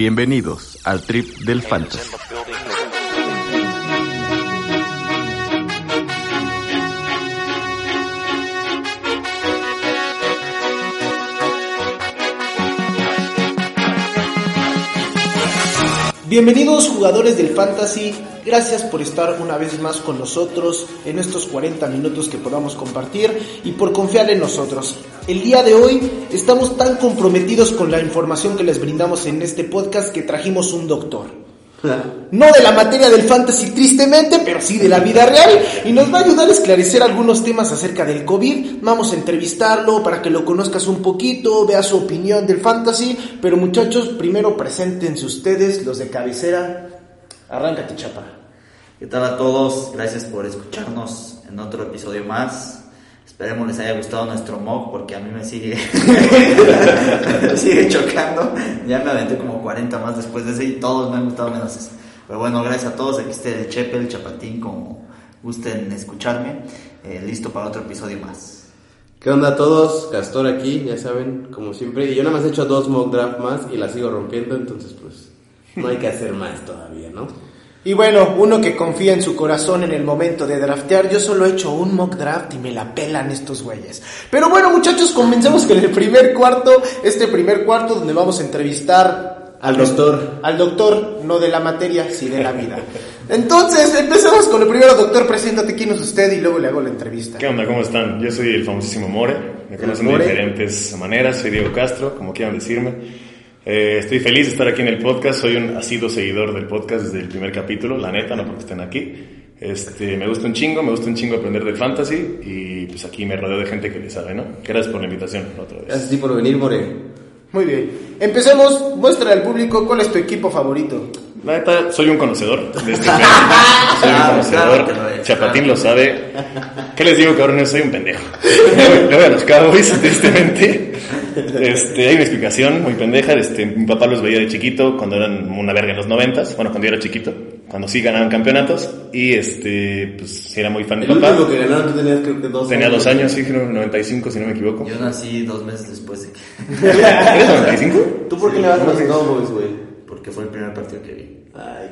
Bienvenidos al trip del fantasy. Bienvenidos jugadores del Fantasy, gracias por estar una vez más con nosotros en estos 40 minutos que podamos compartir y por confiar en nosotros. El día de hoy estamos tan comprometidos con la información que les brindamos en este podcast que trajimos un doctor. No de la materia del fantasy tristemente, pero sí de la vida real. Y nos va a ayudar a esclarecer algunos temas acerca del COVID. Vamos a entrevistarlo para que lo conozcas un poquito, vea su opinión del fantasy. Pero muchachos, primero preséntense ustedes, los de cabecera. Arráncate, chapa. ¿Qué tal a todos? Gracias por escucharnos en otro episodio más. Esperemos les haya gustado nuestro mock porque a mí me sigue, me sigue chocando. Ya me aventé como 40 más después de ese y todos me han gustado menos. Pero bueno, gracias a todos. Aquí está el Chepe, el Chapatín, como gusten escucharme. Eh, listo para otro episodio más. ¿Qué onda a todos? Castor aquí, ya saben, como siempre. Y yo nada más he hecho dos mock draft más y la sigo rompiendo, entonces pues no hay que hacer más todavía, ¿no? Y bueno, uno que confía en su corazón en el momento de draftear, yo solo he hecho un mock draft y me la pelan estos güeyes. Pero bueno muchachos, comencemos con el primer cuarto, este primer cuarto donde vamos a entrevistar Al doctor. al doctor, no de la materia, sí de la vida. Entonces, empecemos con el primero, doctor, preséntate quién es usted y luego le hago la entrevista. ¿Qué onda? ¿Cómo están? Yo soy el famosísimo More. Me conocen de More. diferentes maneras. Soy Diego Castro, como quieran decirme. Eh, estoy feliz de estar aquí en el podcast. Soy un asiduo seguidor del podcast desde el primer capítulo, la neta, no porque estén aquí. Este, me gusta un chingo, me gusta un chingo aprender del fantasy y pues aquí me rodeo de gente que le sabe, ¿no? Gracias por la invitación otra vez. Gracias a ti por venir, More. Muy bien. Empecemos, muestra al público cuál es tu equipo favorito. La neta, soy un conocedor de este pedo. Soy un conocedor. que Chapatín lo sabe. ¿Qué les digo, cabrones? Soy un pendejo. Le voy- a los Cowboys, tristemente. Este, hay una explicación muy pendeja. Este, mi papá los veía de chiquito cuando eran una verga en los noventas. Bueno, cuando yo era chiquito. Cuando sí ganaban campeonatos. Y este, pues era muy fan de El papá. último que ganaron tú tenías creo que dos Tenía dos años, sí, creo 95 si no me equivoco. Yo nací dos meses después de que... ¿Eres 95? ¿Tú por qué le vas a los Cowboys, güey? Porque fue el primer partido que vi. Ay,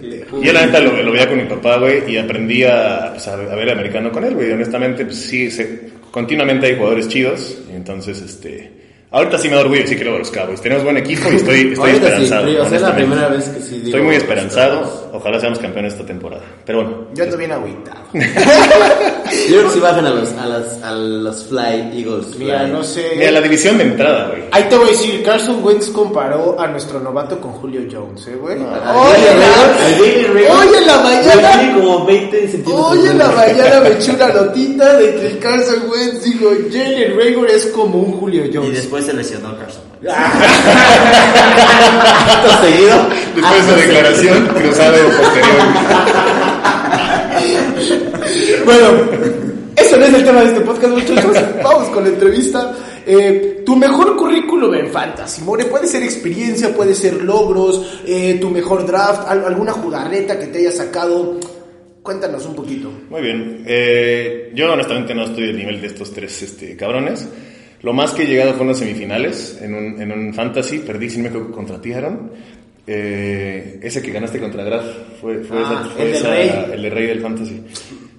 qué Y yo la neta lo, lo veía con mi papá, güey, y aprendí a, pues, a, a ver americano con él, güey. Honestamente, pues sí, se- continuamente hay jugadores chidos, y entonces, este... Ahorita sí me da orgullo decir que luego los Cowboys. Tenemos buen equipo y estoy, estoy sí, esperanzado. pero, o sea, es la primera vez que sí digo Estoy muy esperanzado. Ojalá seamos campeones esta temporada. Pero bueno, Yo ando bien agüitado. Yo creo que sí bajan a los, a las, a los Fly Eagles. Mira, Fly. no sé. mira la división de entrada, güey. Ahí te voy a decir, Carson Wentz comparó a nuestro novato con Julio Jones, ¿eh, güey? Ah, Oye, Jalen la- Reagor- Jalen Reagor- Hoy en la Güey, mañana, Tiene como 20 centímetros. hoy en de- la mañana me eché una notita de que Carson Wentz dijo, Jalen Rager es como un Julio Y Jones. después se lesionó Carson. Wentz. Acto seguido. Después de acto declaración, cruzado posterior. Bueno, eso no es el tema de este podcast, muchachos. Vamos con la entrevista. Eh, tu mejor currículum en Fantasy, More, puede ser experiencia, puede ser logros, eh, tu mejor draft, al- alguna jugarreta que te haya sacado. Cuéntanos un poquito. Muy bien. Eh, yo honestamente no estoy al nivel de estos tres este, cabrones. Lo más que he llegado fueron las semifinales en un, en un fantasy. Perdí, si no me equivoco, contra ti, Aaron. Eh, ese que ganaste contra Graf fue, fue, Ah, esa- fue el del Rey. el de Rey del fantasy.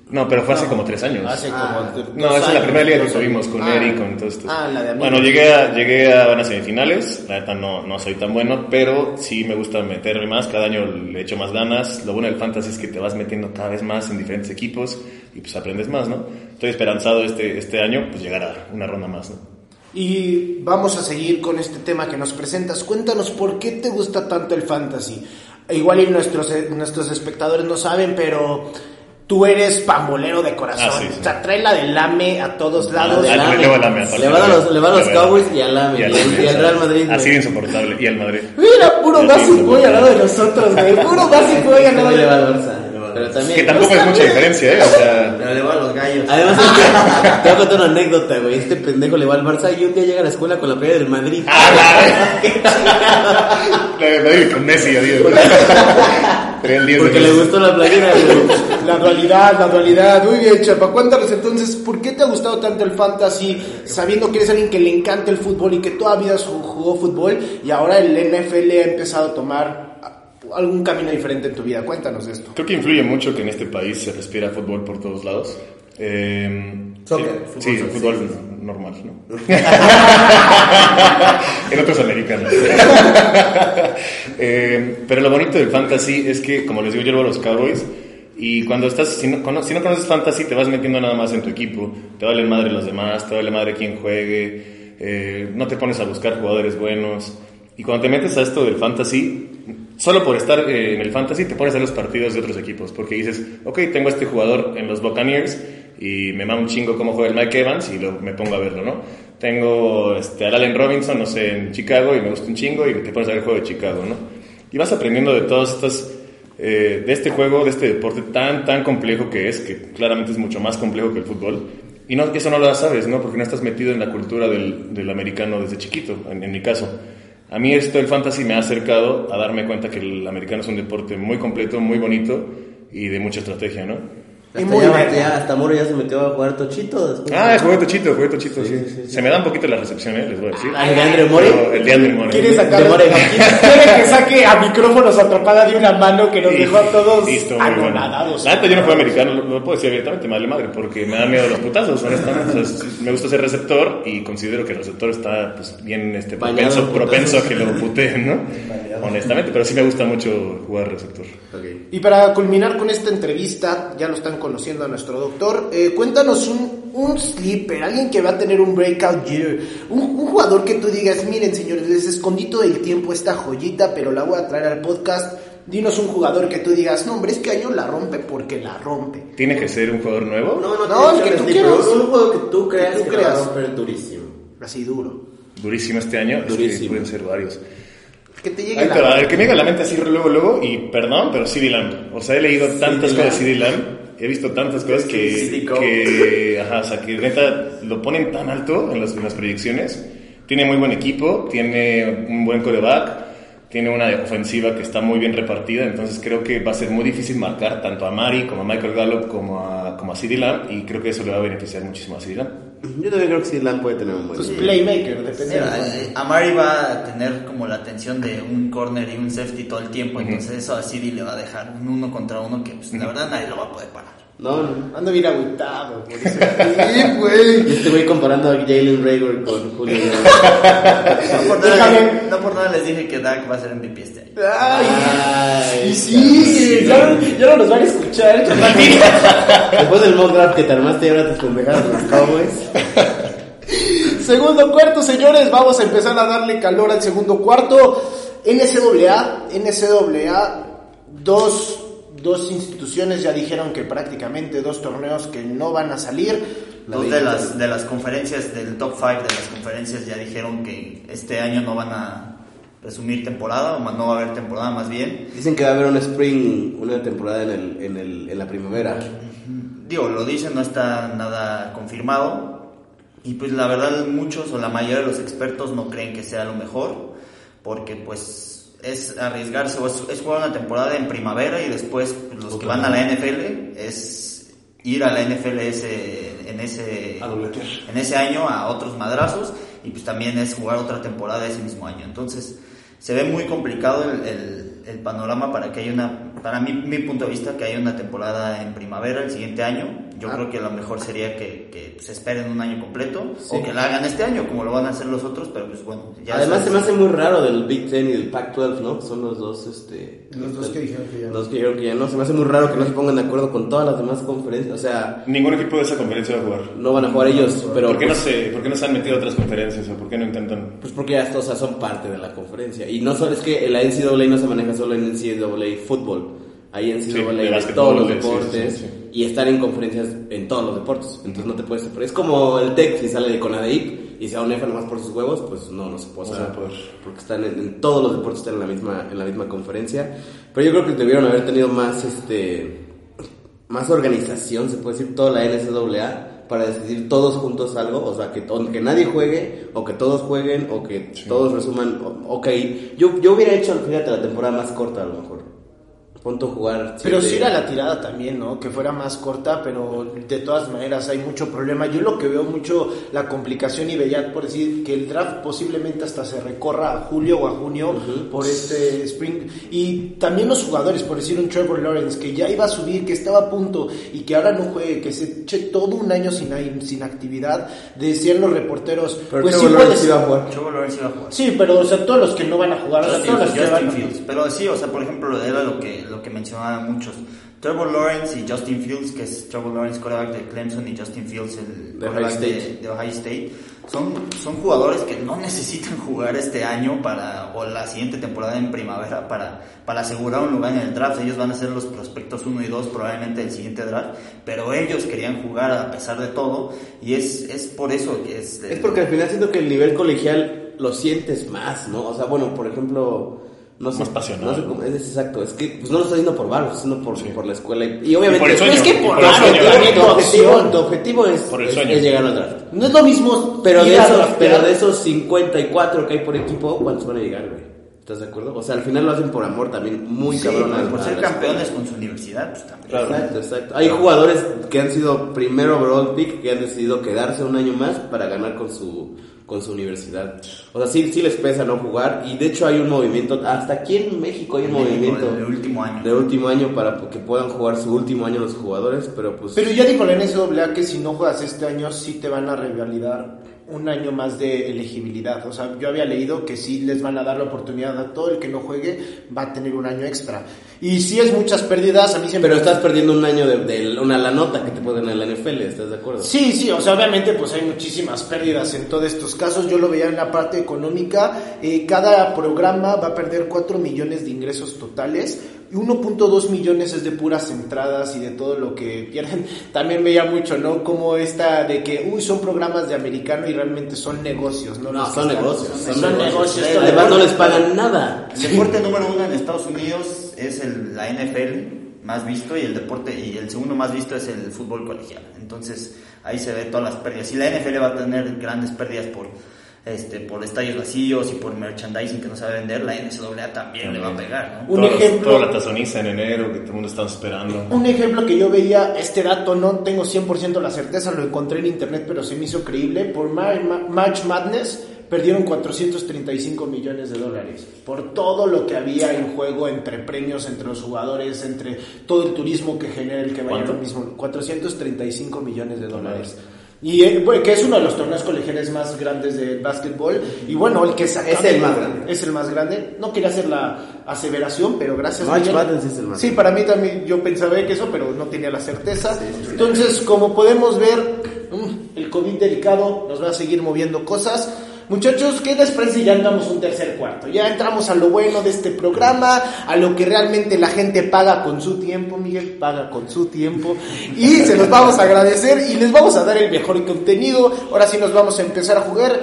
No, pero fue hace como tres años. Hace como Ah, No, esa es la primera liga que tuvimos con Ah. Eric, con todos estos. Ah, la de. Bueno, llegué a, llegué a unas semifinales. La neta no, no soy tan bueno, pero sí me gusta meterme más. Cada año le echo más ganas. Lo bueno del fantasy es que te vas metiendo cada vez más en diferentes equipos y pues aprendes más, ¿no? Estoy esperanzado este, este año pues llegar a una ronda más, ¿no? Y vamos a seguir con este tema que nos presentas. Cuéntanos por qué te gusta tanto el fantasy. Igual y nuestros, eh, nuestros espectadores no saben, pero tú eres pambolero de corazón. Ah, sí, sí. O sea, trae la del lame a todos lados. Ah, Lame. le voy a Le van a los- le van a los Cowboys y al Lame, Y al, Real Madrid, Así güey. de insoportable. Y al Madrid. Mira, puro básico sí. al lado de nosotros, güey. Puro básico voy al lado de Barça. Pero también. Que tampoco es mucha diferencia, ¿eh? O sea... Pero le voy a los gallos. Además, es que- te voy a contar una anécdota, güey. Este pendejo le va al Barça y un día llega a la escuela con la playa del Madrid. ¡Ah, la- La de Madrid con Messi, adiós. Traía el 10 de Porque le gustó la playera, güey. La dualidad, la dualidad. Muy bien, Chapa. Cuéntanos entonces, ¿por qué te ha gustado tanto el fantasy? Sabiendo que eres alguien que le encanta el fútbol y que toda vida ju- jugó fútbol y ahora el NFL ha empezado a tomar algún camino diferente en tu vida. Cuéntanos de esto. Creo que influye mucho que en este país se respira fútbol por todos lados. Eh, Soccer, sí, fútbol, sí, fútbol normal, ¿no? en otros americanos. Eh, pero lo bonito del fantasy es que, como les digo, yo llevo a los Cowboys y cuando estás, si no, cono- si no conoces fantasy, te vas metiendo nada más en tu equipo, te vale madre los demás, te vale madre quién juegue, eh, no te pones a buscar jugadores buenos. Y cuando te metes a esto del fantasy, solo por estar eh, en el fantasy te pones a los partidos de otros equipos, porque dices, ok, tengo este jugador en los Buccaneers y me mama un chingo cómo juega el Mike Evans y lo- me pongo a verlo, ¿no? Tengo este, al Allen Robinson, no sé, en Chicago y me gusta un chingo y te pones a ver el juego de Chicago, ¿no? Y vas aprendiendo de todas estas, eh, de este juego, de este deporte tan, tan complejo que es, que claramente es mucho más complejo que el fútbol. Y no, eso no lo sabes, ¿no? Porque no estás metido en la cultura del, del americano desde chiquito, en mi caso. A mí esto del fantasy me ha acercado a darme cuenta que el americano es un deporte muy completo, muy bonito y de mucha estrategia, ¿no? Y Hasta, muy ya, bien. ya- hasta Moro ya se metió a jugar Tochito después. Ah, jugué Tochito, jugué Tochito, sí. Se me da un poquito la recepción, ¿eh? Les voy a decir. Ah, ¿el de Andre Mori? Pero El de Andre Mori. ¿Quiere sacar Demore. ¿Quiere que saque a micrófonos atrapada de una mano que nos dejó a todos estuvo muy bueno. anonadados? La neta, yo no juego americano, lo, lo puedo decir abiertamente, me vale madre, porque me da miedo los putazos, honestamente. O sea, sí, me gusta ser receptor y considero que el receptor está pues, bien este, propenso, propenso a que lo puteen, ¿no? Honestamente, pero sí me gusta mucho jugar receptor. Y para culminar con esta entrevista, ya lo están conociendo a nuestro doctor, eh, cuéntanos un, un sleeper, alguien que va a tener un breakout year, un, un jugador que tú digas, miren señores, les escondí todo el tiempo esta joyita, pero la voy a traer al podcast. Dinos un jugador que tú digas, no hombre, este año la rompe porque la rompe. ¿Tiene que ser un jugador nuevo? No, no, No, el que tú quieras. Un juego que tú creas tú que, te va a creas. romper durísimo. Así duro. Durísimo este año. Es que Durísimo. pueden ser varios. Que te llegue te la... va, el que me llega a la mente así luego, luego, y perdón, pero CD Lamb. O sea, he leído tantas cosas de CD Lamb, he visto tantas cosas que, que, ajá, o sea, que neta lo ponen tan alto en las, en las proyecciones. Tiene muy buen equipo, tiene un buen coreback, tiene una ofensiva que está muy bien repartida, entonces creo que va a ser muy difícil marcar tanto a Mari como a Michael Gallup como a, como a Lamb, y creo que eso le va a beneficiar muchísimo a Lamb. Yo también creo que sí, Lam puede tener un buen Pues playmaker, depende. Sí, de eh, Amari va a tener como la atención de un corner y un safety todo el tiempo, entonces eso a CD le va a dejar un uno contra uno que pues, la verdad nadie lo va a poder parar. No, no. Ando bien agüitado. por eso. Sí, güey. Y este güey comparando a Jalen Rager con Julio. No por, nada, Déjame. no por nada les dije que Dak va a ser MVP este año. Ay, Ay, y sí, ya, no- ya no nos van a escuchar. Después del mock draft que te armaste y ahora te pendejadas los Cowboys. Segundo cuarto, señores, vamos a empezar a darle calor al segundo cuarto. NCAA, NCAA, dos, dos instituciones ya dijeron que prácticamente dos torneos que no van a salir. Dos de las, de las conferencias del top 5 de las conferencias ya dijeron que este año no van a resumir temporada, o no va a haber temporada más bien. Dicen que va a haber un spring, una temporada en, el, en, el, en la primavera. Digo, lo dicen, no está nada confirmado. Y pues la verdad muchos o la mayoría de los expertos no creen que sea lo mejor, porque pues es arriesgarse o es, es jugar una temporada en primavera y después pues, los que van a la NFL es ir a la NFL ese, en, ese, en ese año a otros madrazos y pues también es jugar otra temporada ese mismo año. Entonces se ve muy complicado el, el- el panorama para que haya una, para mí, mi punto de vista, que haya una temporada en primavera el siguiente año. Yo Ah. creo que lo mejor sería que, que se esperen un año completo o que la hagan este año como lo van a hacer los otros, pero pues bueno. ya Además se me hace muy raro del Big Ten y del Pac-12, ¿no? Son los dos, este... Los dos que dijeron que ya. Los que dijeron que ya no. Se me hace muy raro que no se pongan de acuerdo con todas las demás conferencias. O sea, Ningún equipo de esa conferencia va a jugar. no van a jugar ellos, pero... ¿Por qué, no pues, se, ¿Por qué no se han metido a otras conferencias o por qué no intentan? Pues porque ya o sea, son parte de la conferencia. Y no solo es que la NCAA no se maneja solo en NCAA fútbol. Hay NCAA Sí, básquetbol, todos los deportes sí, sí. y están en conferencias en todos los deportes. Entonces no te puedes separar. Es como el TEC, si sale de CONADEIP y se da un F nomás por sus huevos, pues no, no se puede No se hacer. va a poder. Porque están en, en todos los deportes están en la misma en la misma conferencia. Pero yo creo que debieron haber tenido más este más organización, se puede decir, toda la NCAA para decidir todos juntos algo, o sea, que, o que nadie juegue, o que todos jueguen, o que todos resuman, o- ok, yo, yo hubiera hecho, fíjate, la temporada más corta a lo mejor. Punto jugar. Pero siete- sí era la tirada también, ¿no? Que fuera más corta, pero de todas maneras hay mucho problema. Yo lo que veo mucho la complicación y veía por decir que el draft posiblemente hasta se recorra a julio o a junio por este spring. Y también los jugadores, por decir un Trevor Lawrence que ya iba a subir, que estaba a punto y que ahora no juegue, que se eche todo un año sin, sin actividad, decían los reporteros. Pero pues Trevor sí Lawrence iba a jugar. Trevor Lawrence iba a jugar. Sí, pero o sea, todos los que no van a jugar, o sea, Justin, todos los que van a. Pero sí, o sea, por ejemplo, era lo que, lo que mencionaban muchos. Trevor Lawrence y Justin Fields, que es Trevor Lawrence, quarterback de Clemson, y Justin Fields, el De Ohio de, State. de Ohio State, son, son jugadores que no necesitan jugar este año para, o la siguiente temporada en primavera para, para asegurar un lugar en el draft. Ellos van a ser los prospectos 1 y 2 probablemente del siguiente draft, pero ellos querían jugar a pesar de todo, y es, es por eso que es... Es porque al final siento que el nivel colegial lo sientes más, ¿no? O sea, bueno, por ejemplo, no sé. Más pasional, No sé ¿no? cómo- es exacto. Es que pues, no lo estás haciendo por varo, sino por, por la escuela. Y, y obviamente. Y por el sueño, es que por por varo, tu, tu objetivo, tu objetivo es, Por el es- sueño. es llegar al draft. No es lo mismo. Pero de, esos, pero de esos 54 que hay por equipo, ¿cuántos van a llegar, güey? ¿Estás de acuerdo? O sea, al final lo hacen por amor también, muy Sí, cabrón. por ser campeones con su universidad, pues también. Claro. Exacto, exacto. Hay jugadores que han sido primero overall pick que han decidido quedarse un año más para ganar con su con su universidad. O sea, sí, sí les pesa no jugar y de hecho hay un movimiento, hasta aquí en México hay un México, movimiento el último año. de último año para que puedan jugar su último año los jugadores, pero pues Pero ya dijo la NCAA que si no juegas este año sí te van a revalidar un año más de elegibilidad. O sea, yo había leído que sí les van a dar la oportunidad a todo el que no juegue va a tener un año extra. Y si es muchas pérdidas, a mí siempre... pero estás perdiendo un año de, de una la nota que te pueden en la NFL, ¿estás de acuerdo? Sí, sí, o sea, obviamente pues hay muchísimas pérdidas en todos estos casos. Yo lo veía en la parte económica. Eh, cada programa va a perder 4 millones de ingresos totales. Y 1.2 millones es de puras entradas y de todo lo que pierden. También veía mucho, ¿no? Como esta de que, uy, son programas de americano y realmente son negocios, ¿no? No, Los son están- negocios, Son, son negocios. Además de- no les pagan nada. El deporte número uno en Estados Unidos es el, la NFL más visto y el deporte y el segundo más visto es el fútbol colegial. Entonces ahí se ve todas las pérdidas. Y la NFL va a tener grandes pérdidas por este por estadios vacíos y por merchandising que no sabe vender, la NCAA también le va a pegar, ¿no? Un Todos- ejemplo- Toda la tazoniza en enero que todo el mundo está esperando. Un ejemplo que yo veía, este dato no tengo 100% la certeza, lo encontré en internet, pero se me hizo creíble. Por Mar- Ma- March Madness perdieron 435 millones de dólares por todo lo que había en juego entre premios, entre los jugadores, entre todo el turismo que genera el que vaya lo mismo. 435 millones de dólares. Y eh, bueno, que es uno de los torneos colegiales más grandes de básquetbol. Y bueno, el que Es el más grande. Es el más grande. No quería hacer la aseveración, pero gracias March. Madness es el más Sí, para mí también yo pensaba que eso, pero no tenía la certeza. Entonces, como podemos ver, mm, el COVID delicado nos va a seguir moviendo cosas. Muchachos, ¿qué les parece si ya andamos un tercer cuarto? Ya entramos a lo bueno de este programa, a lo que realmente la gente paga con su tiempo, Miguel paga con su tiempo, y se los vamos a agradecer y les vamos a dar el mejor contenido. Ahora sí nos vamos a empezar a jugar.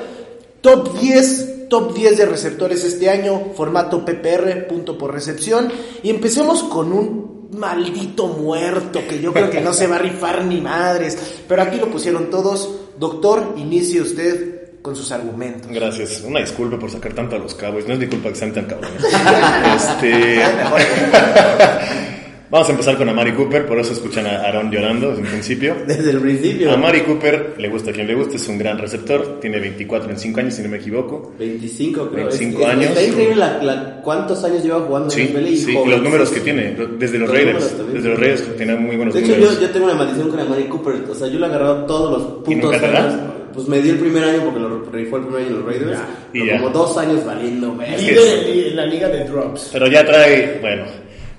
Top 10, top 10 de receptores este año, formato PPR, punto por recepción. Y empecemos con un maldito muerto que yo creo que no se va a rifar ni madres. Pero aquí lo pusieron todos. Doctor, inicie usted con sus argumentos. Gracias. Una disculpa por sacar tanto a los Cowboys. No es mi culpa que sean tan cabrones. este... Vamos a empezar con Amari Cooper, por eso escuchan a Aaron llorando desde un principio. Desde el principio. A Amari Cooper, le gusta a quien le guste, es un gran receptor. Tiene 24 en 5 años, si no me equivoco. 25 creo. 25 Es- años. Está increíble la, la- cuántos años lleva jugando Sí, en NFL y sí, y los números que tiene, desde los, Los Raiders. números. Desde los Raiders tiene muy buenos De hecho, números. yo, yo tengo una maldición con Amari Cooper. O sea, yo lo he agarrado todos los ¿Y putos nunca te. Pues me dio el primer año porque lo rifó el primer año en los Raiders. Y pero ya. como dos años valiendo, güey. En la liga de drops. Pero ya trae, bueno,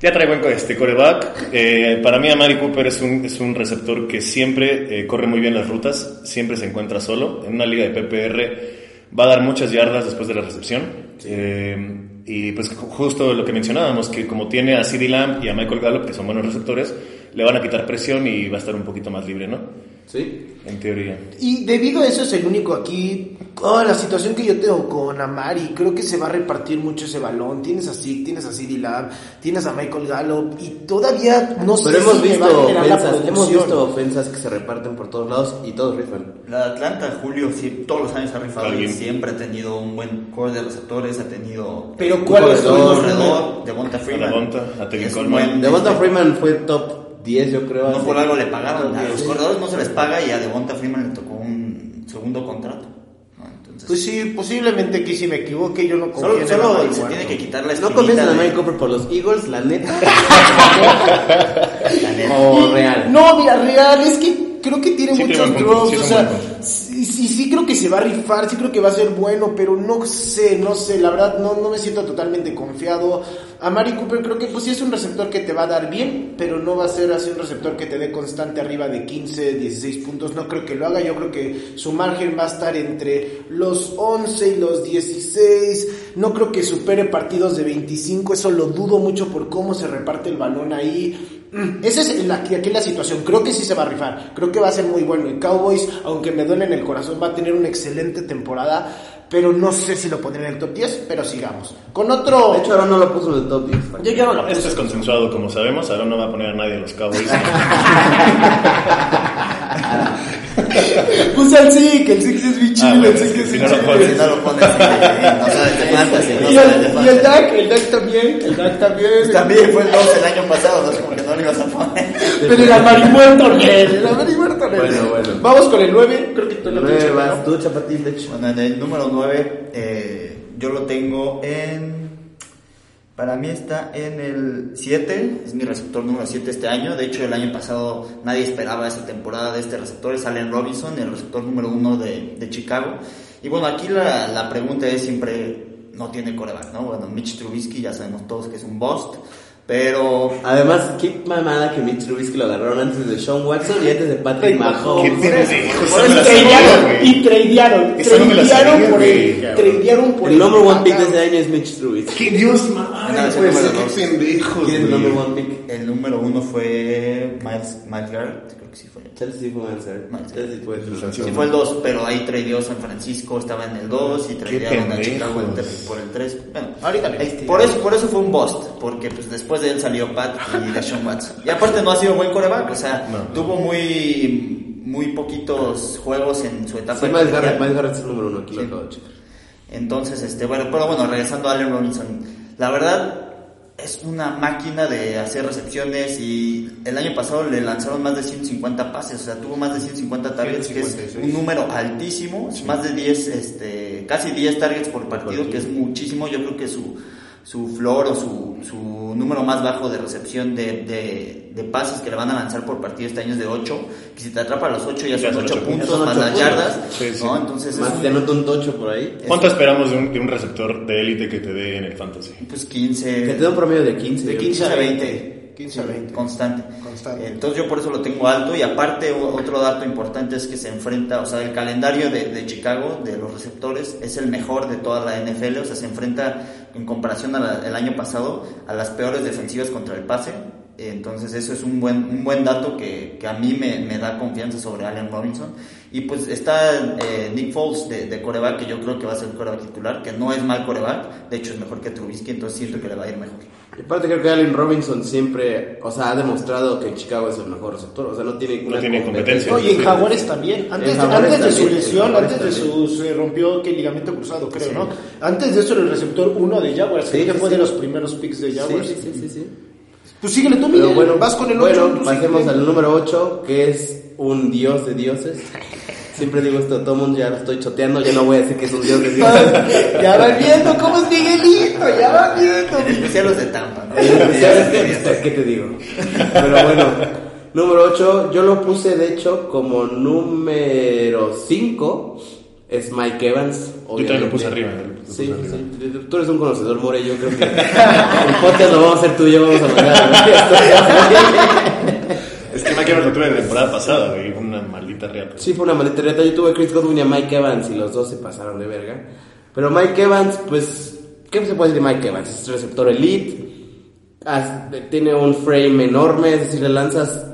ya trae buen este coreback. Eh, para mí, Amari Cooper es un, es un receptor que siempre eh, corre muy bien las rutas, siempre se encuentra solo. En una liga de PPR va a dar muchas yardas después de la recepción. Eh, y pues ju- justo lo que mencionábamos, que como tiene a CeeDee Lamb y a Michael Gallup, que son buenos receptores, le van a quitar presión y va a estar un poquito más libre, ¿no? ¿Sí? En teoría. Y debido a eso es el único aquí. Oh, la situación que yo tengo con Amari, creo que se va a repartir mucho ese balón. Tienes a Zeke, tienes a CD Lab, tienes a Michael Gallup y todavía no Pero sé hemos si me va a visto generar la ofensas, hemos visto ofensas que se reparten por todos lados y todos rifan. La de Atlanta, Julio, sí, todos los años ha rifado y siempre ha tenido un buen core de receptores, ha tenido Pero un ¿cuáles son corredor, Devonta Freeman. Devonta, Es Devonta Freeman fue top 10, yo creo. No por algo le pagaron. A los 10. corredores no se les paga y a Devonta Freeman le tocó un segundo contrato. ¿no? Entonces, Pues sí, posiblemente aquí si me equivoque, yo no confío solo, se tiene que quitar la No confías en Amari Cooper por los Eagles, la neta. la neta. o real. No, mira, real, es que creo que tiene Sí, muchos drops, sí, o sea, sí, sí creo que se va a rifar, sí creo que va a ser bueno, pero no sé, no sé, la verdad no, no me siento totalmente confiado. A Mari Cooper creo que pues sí es un receptor que te va a dar bien, pero no va a ser así un receptor que te dé constante arriba de 15, 16 puntos, no creo que lo haga, yo creo que su margen va a estar entre los 11 y los 16, no creo que supere partidos de 25, eso lo dudo mucho por cómo se reparte el balón ahí. Mm, Esa es la, aquí la situación. Creo que sí se va a rifar. Creo que va a ser muy bueno. Y Cowboys, aunque me duele en el corazón, va a tener una excelente temporada. Pero no sé si lo pondré en el top 10. Pero sigamos. Con otro. De hecho, ahora no lo puso en el top 10. yo ya no lo Esto puse. es consensuado, como sabemos. Ahora no va a poner a nadie en los Cowboys. Puse al Zeke. El Zeke es mi chile. Ah, bueno, el Zeke es si mi no lo pones, Si no lo pones, no sabes de fantasy, no Y el, y el. Dak, el Dak también. El Dak también. También fue el 2 el año pasado, no es como que no lo ibas a poner. Pero el Amari muerto, el Amari muerto. Bueno, bueno. Vamos con el 9. Creo que tú lo tienes. Tú, Chapatín, de hecho. Bueno, en el número 9, eh, yo lo tengo en. Para mí está en el 7, es mi receptor número 7 este año. De hecho, el año pasado nadie esperaba esa temporada de este receptor. Es Allen Robinson, el receptor número 1 de, de Chicago. Y bueno, aquí la, la pregunta es siempre: no tiene coreback, ¿no? Bueno, Mitch Trubisky ya sabemos todos que es un bust. Pero Además, qué mamada que Mitch Trubisky lo agarraron antes de Sean Watson y antes de Patrick Ay, Mahomes. ¿Qué? Por eso la tradearon y tradearon. Esa no me la Tradearon sabía, por cabrón. Tradearon por El él. number one pick de ese año es Mitch Trubisky. ¡Qué Dios, el ser, número qué pendejos, ¿Quién es el güey. number one pick? el número 1 fue Miles, Miles Garrett, creo que sí fue. Chelsea sí fue. Miles Chelsea fue Sí, fue el 2, pero ahí tradeó San Francisco, estaba en el 2 y tradearon a. Chicago el tres- por el 3. Bueno, Ahorita por, eso, por eso fue un bust, porque pues después de él salió Pat y Deshaun Watson. Y aparte no ha sido buen coreback, o sea, No. tuvo muy, muy poquitos juegos en su etapa. Sí, Miles. Garrett, es el número uno, aquí Sí. Entonces, este, bueno, pero bueno, regresando a Allen Robinson, la verdad es una máquina de hacer recepciones y el año pasado le lanzaron más de 150 pases, o sea, tuvo más de 150 targets, que es 156. un número altísimo, más de 10, este, casi 10 targets por partido, que es muchísimo, yo creo que su, su flor o su, su número más bajo de recepción de, de, de pases que le van a lanzar por partido este año es de 8, que si te atrapa a los 8 ya Ya son son 8 ocho puntos, puntos. más Son las ocho yardas. Sí, sí. ¿no? Entonces es Más un- te anoto un tocho por ahí. ¿Cuánto esperamos de un, de un receptor de élite que te dé en el fantasy? pues 15... Que te da un promedio de 15. De yo 15 a a 20. 20. 15 a 20. Constante. Entonces yo por eso lo tengo alto y aparte otro dato importante es que se enfrenta, o sea, el calendario de, Chicago, de los receptores, es el mejor de toda la NFL, o sea, se enfrenta en comparación al año pasado a las peores defensivas contra el pase. Entonces eso es un buen, un buen dato que, que a mí me, da confianza sobre Allen Robinson. Y pues está eh, Nick Foles de, de que yo creo que va a ser el coreback titular, que no es mal coreback, de hecho es mejor que Trubisky, entonces siento que le va a ir mejor. Y aparte creo que Allen Robinson siempre, o sea, ha demostrado que en Chicago es el mejor receptor, o sea, no tiene No tiene competencia. Oye, en Jaguares también. Antes, de- Jaguares antes de su también, en lesión, antes de su. Se rompió que el ligamento cruzado, creo, ¿no? Antes de eso era el receptor 1 de Jaguars. Sí, que sí, fue sí. de los primeros picks de Sí, Jaguars. sí, sí, sí, sí. Pues síguele tú, Pero Miguel. bueno, Vas con el 8. bueno, pasemos al número 8, que es un dios de dioses. Siempre digo esto, todo el mundo ya lo estoy choteando, ya no voy a decir que es un dios de dioses. ya van viendo cómo es Miguelito, ya van viendo. En especial los de Tampa, ¿no? En especial este, ¿Qué te digo? Pero bueno, número 8, yo lo puse de hecho como número 5, es Mike Evans. Yo también lo puse obviamente. arriba. lo puse Sí, arriba. sí, tú eres un conocedor, More, yo creo que el podcast lo vamos a hacer tú y yo, vamos a mandar. Es que Mike Evans lo tuve la temporada pasada, güey. Una maldita reata. Sí, fue una maldita reta. Yo tuve a Chris Godwin y a Mike Evans y los dos se pasaron de verga. Pero Mike Evans, pues, ¿qué se puede decir de Mike Evans? Es receptor elite, has- tiene un frame enorme, es decir, le lanzas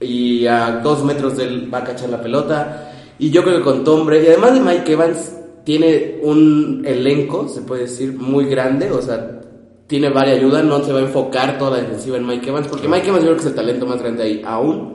y a dos metros de él va a cachar la pelota. Y yo creo que con Tom Brady, además de Mike Evans, tiene un elenco, se puede decir, muy grande, o sea, tiene varias ayudas, no se va a enfocar toda la defensiva en Mike Evans, porque Mike Evans yo creo que es el talento más grande ahí aún.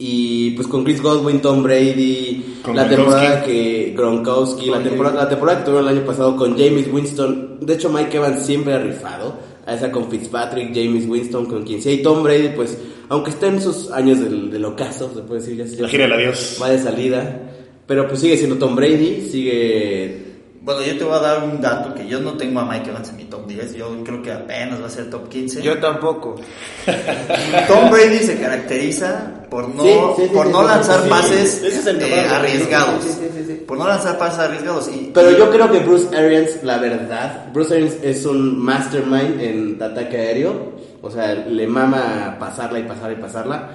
Y pues con Chris Godwin, Tom Brady, Con la Gronkowski. temporada que Gronkowski, la temporada, la temporada que tuvieron el año pasado con James Winston, de hecho Mike Evans siempre ha rifado, a esa con Fitzpatrick, James Winston, con quien sea, y Tom Brady pues, aunque está en sus años del, del ocaso, se puede decir, ya, ya La gira del adiós. va de salida, pero pues sigue siendo Tom Brady, sigue... Bueno, yo te voy a dar un dato que yo no tengo a Mike Evans en mi top 10. Yo creo que apenas va a ser top 15. Yo tampoco. Tom Brady se caracteriza por no, Sí, sí, sí, por sí, no sí, lanzar pases es eh, arriesgados. Sí, sí, sí, sí. Por no lanzar pases arriesgados. Y, Pero y- yo creo que Bruce Arians, la verdad, Bruce Arians es un mastermind en ataque aéreo. O sea, le mama pasarla y pasarla y pasarla.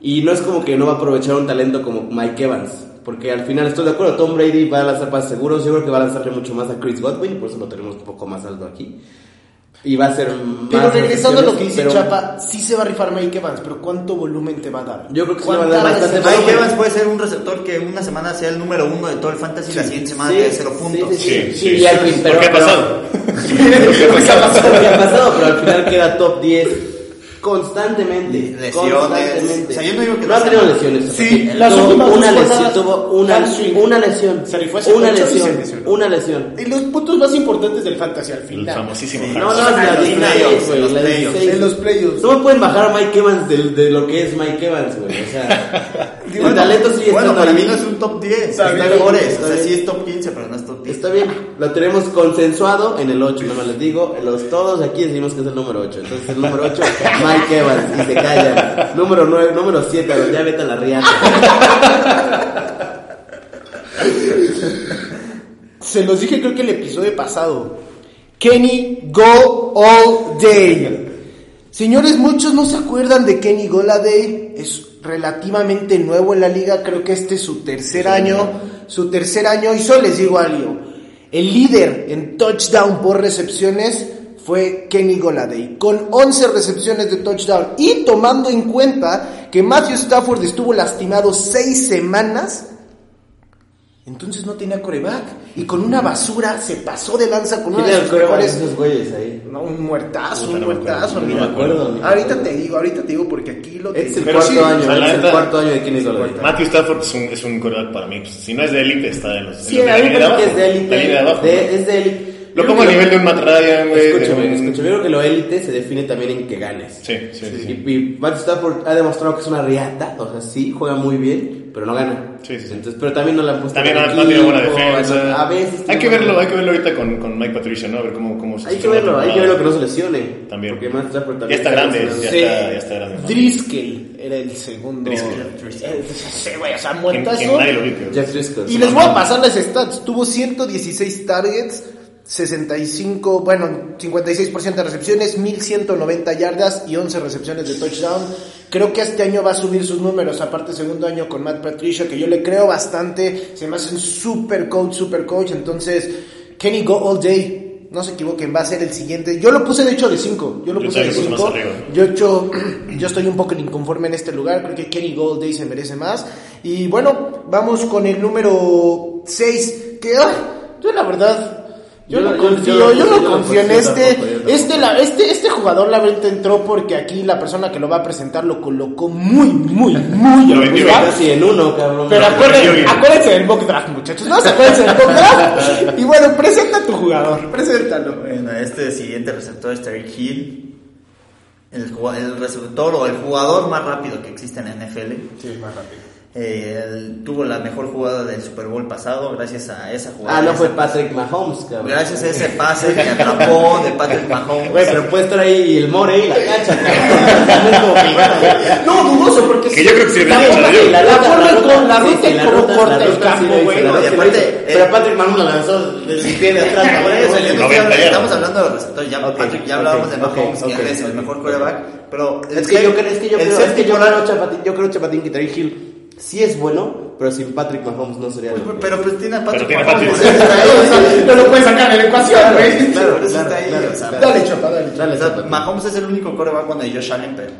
Y no es como que no va a aprovechar un talento como Mike Evans. Porque al final estoy de acuerdo, Tom Brady va a lanzar pases seguros. Yo creo que va a lanzarle mucho más a Chris Godwin, por eso lo tenemos un poco más alto aquí. Y va a ser más. Pero regresando a lo que dice pero Chapa, sí se va a rifar Mike Evans, pero ¿cuánto volumen te va a dar? Yo creo que sí le va a ¿Cuántas dar bastante? Mike Evans puede ser un receptor que una semana sea el número uno de todo el fantasy y la siguiente semana Sí, dé cero puntos. Sí, sí, sí. Sí, pero- ¿Por qué ha pasado? Pasado, porque ha pasado, pero al final queda top 10 constantemente. Lesiones. Constantemente. O sea, yo no digo que no ha no tenido lesiones. Sí, Tuvo las últimas una dos lesión, tuvo una, una lesión. Se rifó ese una pecho y se lesión, lesionó. una lesión. Y los puntos más importantes del fantasy al final. famosísimo No, no, Hans. la los 16, playoffs, güey, los la playoffs. 16. En los playoffs. No me pueden bajar a Mike Evans de, de lo que es Mike Evans, güey. O sea, el Bueno, talento sigue Bueno, para ahí. mí no es un top 10. Está Está bien, mejores. está O sea, bien. sí es top 15, pero no es top 10. Está bien, lo tenemos consensuado en el 8, nada más les digo, los todos aquí decimos que es el número 8, entonces el número 8, Mike Y se callan, número 9, número 7, ya vete a la riata. Se los dije creo que el episodio pasado. Kenny Go All Day. Señores, muchos no se acuerdan de Kenny Goladay. Es relativamente nuevo en la liga. Creo que este es su tercer año. Su tercer año. Y solo les digo algo. El líder en touchdown por recepciones fue Kenny Goladay. Con 11 recepciones de touchdown. Y tomando en cuenta que Matthew Stafford estuvo lastimado 6 semanas. Entonces no tenía coreback. Y con una basura se pasó de lanza con una ¿Quién de de mejores- esos güeyes ahí? no, un muertazo, un no me muertazo. acuerdo, no me acuerdo, me Ahorita te digo, ahorita te digo porque aquí lo Es el Pero cuarto sí, año, o sea, es el cuarto año de Kenny Golladay. Matthew Stafford es un, es un coreback para mí. Si no es de élite, está en los. Sí, en los a de mí la es La línea de élite, abajo. es de élite. Lo pongo a creo que nivel de un Matt Ryan, güey. Escúchame, un- escúchame, yo creo que lo élite se define también en que ganes. Sí, sí, sí. Y, y Matthew Stafford ha demostrado que es una riata, o sea, sí, juega muy bien, pero no gana. Sí, sí, sí. Entonces, pero también no la han puesto También no, tiene buena defensa. A veces. hay que verlo, hay que verlo ahorita con, con Mike Patricia, ¿no? A ver cómo, cómo se Hay que verlo, hay que verlo que no se lesione. También. Porque Matthew Stafford Ya también está grande, ya Sí. está, ya está grande. Driscoll era el segundo. Driscoll. Sí, güey, o sea, muertazo. Jack Driscoll. Y les voy a pasar las stats. Tuvo 116 targets, 65, bueno, 56% de recepciones, 1190 yardas y 11 recepciones de touchdown. Creo que este año va a subir sus números, aparte segundo año con Matt Patricia, que yo le creo bastante. Se me hace un super coach, super coach. Entonces, Kenny Go All Day. No se equivoquen, va a ser el siguiente. Yo lo puse de hecho de 5. Yo lo Yo puse de también lo puse 5. más arriba. Yo, hecho, yo estoy un poco inconforme en este lugar. Creo que Kenny Gold Day se merece más. Y bueno, vamos con el número 6. Que ay, yo la verdad. Yo, Yo no confío, yo- yo, yo no no confío en este. tampoco. Este, la, este, este jugador la verdad entró porque aquí la persona que lo va a presentar lo colocó muy, muy, muy Lo vendió arriba. Casi en uno, cabrón. Pero acuérdense, bien. acuérdense del mock draft, muchachos. No se acuérdense del mock draft. Y bueno, presenta a tu jugador, preséntalo. Bueno, este siguiente receptor es Terry Hill. El, el receptor o el jugador más rápido que existe en la NFL. Sí, más rápido. Eh, él tuvo la mejor jugada del Super Bowl pasado gracias a esa jugada. Ah, no fue. Patrick Mahomes, cabrón. Gracias a ese pase que atrapó de Patrick Mahomes. Güey, pero puede estar ahí el More y la cabrón. Como que- No, dudoso, porque Que yo creo que sí, la vendió. la forma con la ruta sí, y la ruta- corta la el campo, güey. la eh, Pero Patrick Mahomes la lanzó desde el pie de atrás, estamos hablando de receptor, ya, Ok, Patrick, ya hablábamos de Mahomes, que es el mejor quarterback, pero Es que yo creo, es que yo creo, es que yo creo, Chapatín, yo creo Chapatín que Terry Hill sí es bueno, pero sin Patrick Mahomes no sería lo que- Pero pues tiene a Patrick Mahomes, Patrick. está ahí, o sea, No lo puedes sacar de la ecuación, güey. Claro, claro, está ahí, claro, o sea, claro. Dale, chapa, dale. o sea, Mahomes es el único quarterback cuando de Josh Allen, pero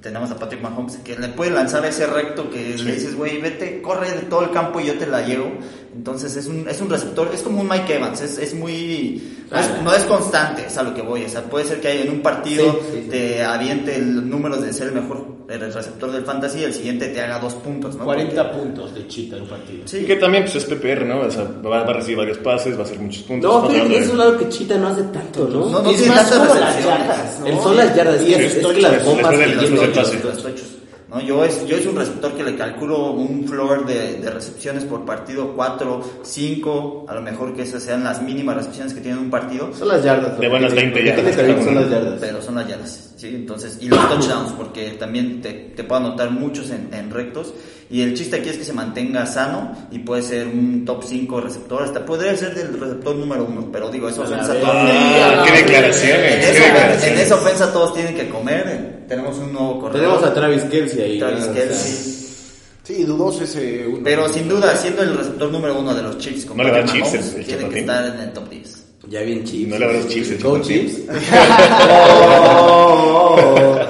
tenemos a Patrick Mahomes que le puede lanzar ese recto que le dices, güey, vete, corre de todo el campo y yo te la llevo. Entonces es un, es un receptor, es como un Mike Evans, es, es muy... no es- no es constante, es a lo que voy. O sea, puede ser que en un partido Sí, sí, sí. te aviente el número de ser el mejor el receptor del fantasy y el siguiente te haga dos puntos, ¿no? 40 puntos de chita en un partido. Sí. Y que también pues, es PPR, ¿no? O sea, va, va a recibir varios pases, va a hacer muchos puntos. No, fíjate es de- algo que Chita no hace tanto, ¿no? No, no es tiene tantas las yardas, ¿no? Son las yardas, Y es, es que las bombas No, yo, es, yo es un receptor que le calculo un floor de, de recepciones por partido 4, 5, a lo mejor que esas sean las mínimas recepciones que tiene un partido, Son las yardas. De buenas 20 Lo que tiene yardas, cada son las yardas. pero son las yardas. ¿sí? Entonces, y los touchdowns, porque también te, te puedo anotar muchos en, en rectos. Y el chiste aquí es que se mantenga sano y puede ser un top 5 receptor, hasta podría ser del receptor número 1, pero digo, eso ofensa a todos. Ah, qué declaraciones. En esa ofensa todos tienen que comer. Tenemos un nuevo corredor. Tenemos a Travis Kelsey ahí. Travis ¿no? Sea, Sí, dudoso ese uno. Pero sin duda, siendo el receptor número uno de los Chiefs, con No le va a Patrick Chiefs Mahomes, el- el tiene que estar en el top 10. Ya bien Chiefs. No le va a los Chiefs, el Go. Chiefs. Oh,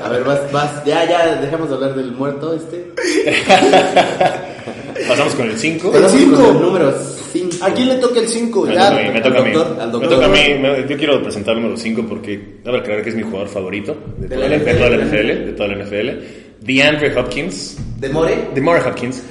a ver, vas, vas. Ya, ya, dejamos de hablar del muerto este. Pasamos con el 5. El Pasamos cinco. con el número 5. ¿A quién le toca el 5? Me Ya. toca a mí, me toca a mí. doctor, al Me doctor. toca a mí. Yo quiero presentar el número 5 porque debo aclarar que es mi jugador favorito de De toda la la, de toda la NFL. NFL. De toda la NFL. DeAndre Hopkins. ¿De More? De More Hopkins.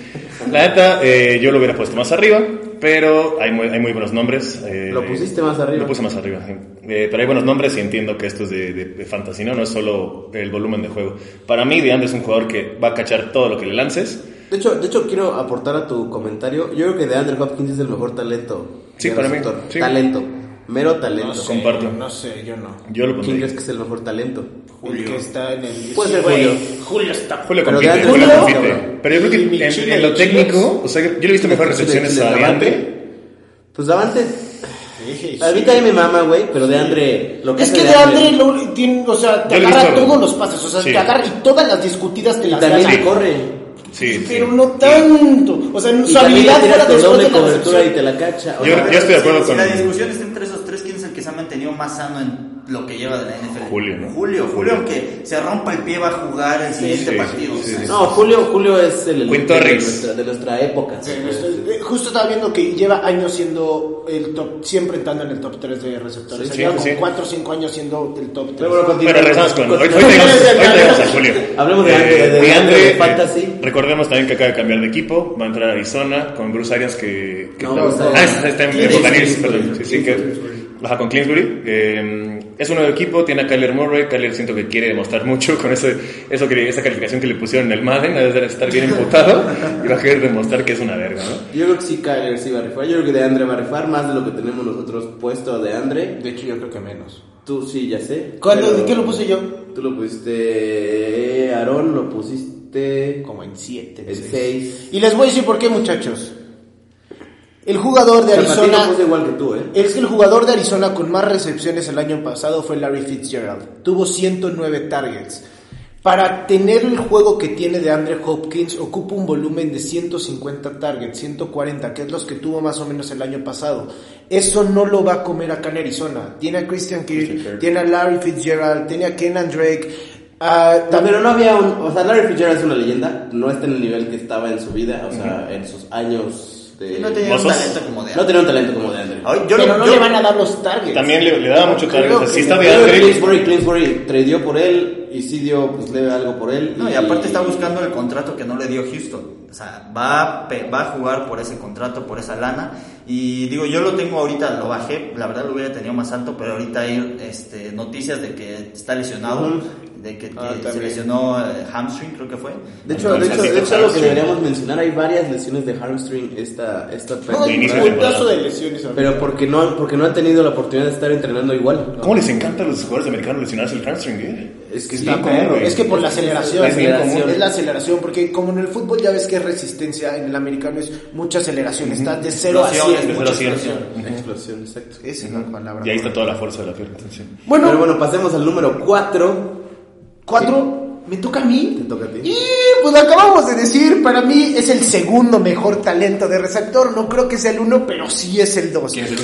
La neta, eh, yo lo hubiera puesto más arriba, pero hay muy, hay muy buenos nombres. eh, Lo pusiste más arriba. Lo puse más arriba, sí. Eh, pero hay buenos nombres y entiendo que esto es de, de, de fantasy, ¿no? No es solo el volumen de juego. Para mí, DeAndre es un jugador que va a cachar todo lo que le lances. De hecho, de hecho, quiero aportar a tu comentario. Yo creo que de Andrew Hopkins es el mejor talento. Sí, para mí, sí. Talento. Mero talento. No sé, comparto. No sé, yo no. Yo lo ¿Quién crees que es el mejor talento? El que está en el. Puede ser Julio. Julio está. Julio Pero compite, de Julio compite. Pero yo creo que en, chile en lo chiles. técnico, o sea, yo le he visto mejores recepciones a de DeAndre. Pues Davante, Sí, a mí también me mama, güey, pero de Andre, lo que Es que de Andre lo, tiene, o sea, te agarra visto. todos los pases, o sea, Sí. te agarra y todas las discutidas te y las también le corre. Sí, sí. Pero no tanto. O sea, Y su habilidad fuera tira de la cobertura y te la cacha. Yo estoy de acuerdo si, con- Si la discusión está entre esos tres, ¿quién es el que se ha mantenido más sano en lo que lleva de la NFL? Julio, ¿no? Julio, Julio, aunque se rompa el pie, va a jugar el siguiente sí, partido. sí, o sea, sí. No, Julio, Julio es el Quinn de nuestra, de nuestra época. Eh, Justo estaba viendo que lleva años siendo el top, siempre entrando en el top 3 de receptores. Sí, O sea, lleva sí, como sí. 4 o 5 años siendo el top 3. Pero bueno, regresamos con. Hoy, hoy tenemos, hoy tenemos a Julio. Hablemos de- de- de- de DeAndre, fantasy. eh, recordemos también que acaba de cambiar de equipo. Va a entrar a Arizona con Bruce Arians que. que No, está, Bruce ah, Arians. está, en Clinsbury, perdón. Sí, sí, que. Baja con Clinsbury. Eh, es un nuevo equipo, tiene a Kyler Murray. Kyler siento que quiere demostrar mucho con ese, eso que, esa calificación que le pusieron en el Madden. Debe estar bien imputado y va a querer demostrar que es una verga, ¿no? Yo creo que sí, Kyler sí va a rifar. Yo creo que de Andre va a rifar más de lo que tenemos nosotros puesto de Andre. De hecho, yo creo que menos. Tú sí, ya sé. ¿Cuándo- ¿De qué lo puse yo? Tú lo pusiste. Aarón lo pusiste. Como en 7. El 6. Y les voy a decir por qué, muchachos. El jugador de Arizona. igual que tú, ¿eh? Es que el jugador de Arizona con más recepciones el año pasado fue Larry Fitzgerald. Tuvo 109 targets. Para tener el juego que tiene de Andre Hopkins, ocupa un volumen de 150 targets, 140, que es los que tuvo más o menos el año pasado. Eso no lo va a comer acá en Arizona. Tiene a Christian Kirk, tiene a Larry Fitzgerald, tiene a Kenan Drake. ah, No, también pero no había un. O sea, Larry Fitzgerald es una leyenda. No está en el nivel que estaba en su vida. O sea, en sus años de. no tenía un talento como de No tenía un talento como de Andre. Ay, yo pero no yo- le van a dar los targets. También le, le daba mucho Creo target. O sea, que si está no. de Pero Andre. Clinsbury, Clinsbury tradeó por él y sí dio pues leve algo por él. No, y aparte está buscando el contrato que no le dio Houston. O sea, va a, pe- va a jugar por ese contrato, por esa lana. Y digo, yo lo tengo ahorita, lo bajé. La verdad lo hubiera tenido más alto, pero ahorita hay este, noticias de que está lesionado. Ujú. De que Ah, se lesionó eh, hamstring, creo que fue. De hecho, de Entonces, hecho, sí, de hecho algo que deberíamos mencionar, hay varias lesiones de hamstring esta, esta No, hay un de temporada. de lesiones. ahorita. Pero porque no, porque no han tenido la oportunidad de estar entrenando igual. ¿Cómo les encanta a los jugadores americanos lesionarse el hamstring, eh? Es que Sí, está perro. Es que por la aceleración. La aceleración. Es la aceleración, porque como en el fútbol ya ves que es resistencia, en el americano es mucha aceleración. Estás de 0 a Explosiones, 100. de mucha cero a cien. explosión. Explosión, exacto. Esa es la palabra. Y ahí está toda la fuerza de la pierna. Bueno, Pero bueno, pasemos al número 4. Cuatro, ¿me toca a mí? Te toca a ti. Y pues acabamos de decir, para mí es el segundo mejor talento de receptor. No creo que sea el uno, pero sí es el dos. ¿Quién es el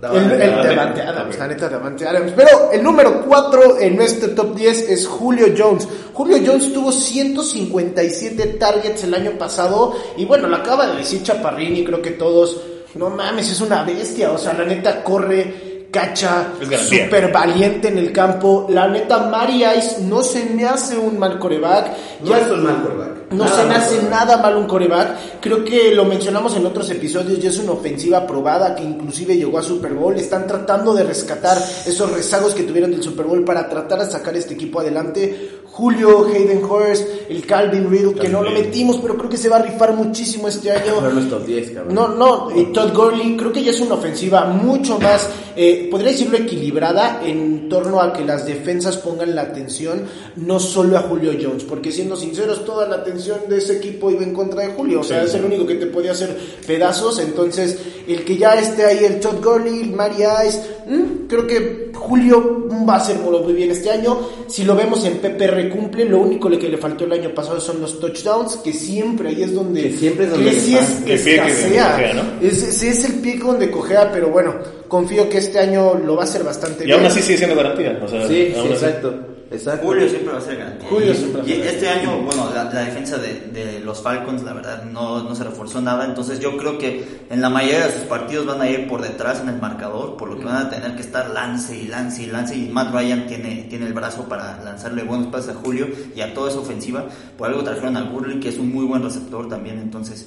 El, el Davante Adams, la neta Davante Adams. Pero el número 4 en nuestro top 10 es Julio Jones. Julio Jones tuvo 157 targets el año pasado. Y bueno, lo acaba de decir Chaparrini, creo que todos. No mames, es una bestia. O sea, la neta corre, cacha, súper valiente en el campo. La neta, Mari Ice no se me hace un mal coreback. No es un mal quarterback. No Nada se me hace nada mal un coreback. Creo que lo mencionamos en otros episodios. Ya es una ofensiva probada que inclusive llegó a Super Bowl. Están tratando de rescatar esos rezagos que tuvieron del Super Bowl para tratar de sacar este equipo adelante. Julio, Hayden Hurst, el Calvin Riddle, que no lo metimos, pero creo que se va a rifar muchísimo este año. No es top 10, cabrón. No, no, y Todd Gurley creo que ya es una ofensiva mucho más, eh, podría decirlo equilibrada en torno a que las defensas pongan la atención no solo a Julio Jones, porque siendo sinceros, toda la atención de ese equipo iba en contra de Julio, o sea, es el único que te podía hacer pedazos, entonces el que ya esté ahí el Todd Gurley, el Mari Ice, mm, creo que Julio va a hacer muy bien este año, si lo vemos en PPR cumple, lo único que le faltó el año pasado son los touchdowns, que siempre ahí es donde... Que siempre es donde que sí es. El pie que escasea. cojea, ¿no? Es, es el pie donde cojea, pero bueno, confío que este año lo va a hacer bastante Y bien. aún así sigue siendo garantía. O sea, Sí, sí, aún así. exacto. Exacto. Julio siempre va a ser garantía. Julio Y- siempre va a y ser este año, bueno, la, la defensa de, de los Falcons, la verdad, no, no se reforzó nada. Entonces yo creo que en la mayoría de sus partidos van a ir por detrás en el marcador, por lo que van a tener que estar lance y lance y lance. Y Matt Ryan tiene, tiene el brazo para lanzarle buenos pases a Julio y a toda esa ofensiva. Por algo trajeron a Gurley, que es un muy buen receptor también. Entonces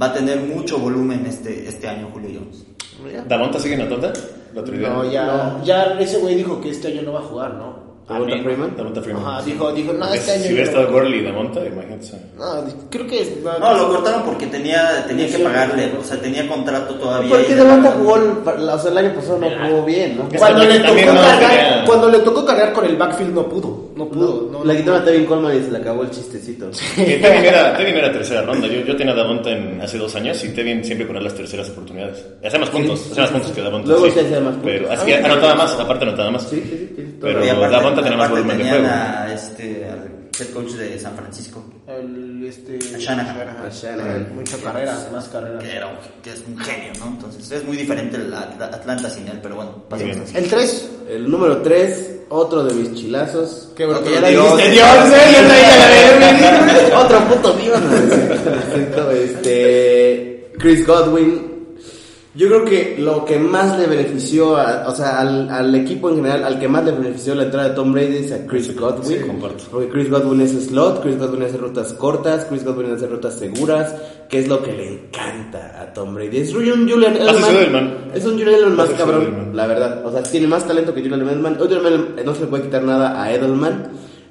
va a tener mucho volumen este, este año Julio Jones. ¿Damonta sigue en Atlanta? ¿Lo tradearon? No, ya, ya ese güey dijo que este año no va a jugar, ¿no? ¿Davonta Freeman? Damonta Freeman. Ajá, dijo, dijo, no, este año Si hubiera estado. Gurley Damonta, imagínate. No, creo que. No, lo cortaron porque tenía, tenía que pagarle, o sea, tenía contrato todavía. Porque Devonta jugó, el, o sea, el año pasado no jugó bien, ¿no? Cuando le, tocó cargar, cuando le tocó cargar con el backfield no pudo, no pudo. No, Le quitaron a Tevin Coleman y se le acabó el chistecito. Que Tevin era, Tevin era tercera ronda. Yo, yo tenía a Damonta en, hace dos años y Tevin siempre ponía las terceras oportunidades. Hacía más puntos, hacía más puntos que Damonta. Luego sí hacía más puntos. Pero hacía, anotaba más, aparte anotaba más. Sí, sí, sí. Pero Y aparte- Davonta tenía más volumen de juego. a este, al head coach de San Francisco, El, este, A Shanahan. A Shanahan. Mucha carrera, más carrera. que, era un- que es un genio, ¿no? Entonces es muy diferente el Atla- Atlanta sin él, pero bueno, pasemos Bien. así. El 3, El número 3, otro de mis chilazos. Qué bueno, Otro que ya la dijiste, Dios, eh, Otro puto Dios. Este. Chris Godwin. Yo creo que lo que más le benefició, a- o sea, al, al equipo en general, al que más le benefició la entrada de Tom Brady es a Chris Godwin. sí, comparto. Porque Chris Godwin es slot, Chris Godwin hace rutas cortas, Chris Godwin hace rutas seguras, que es lo que le encanta a Tom Brady. Es un Julian su Edelman. Es un Julian Edelman más cabrón, Edelman. la verdad. O sea, tiene más talento que Julian Edelman. Edelman no se le puede quitar nada a Edelman,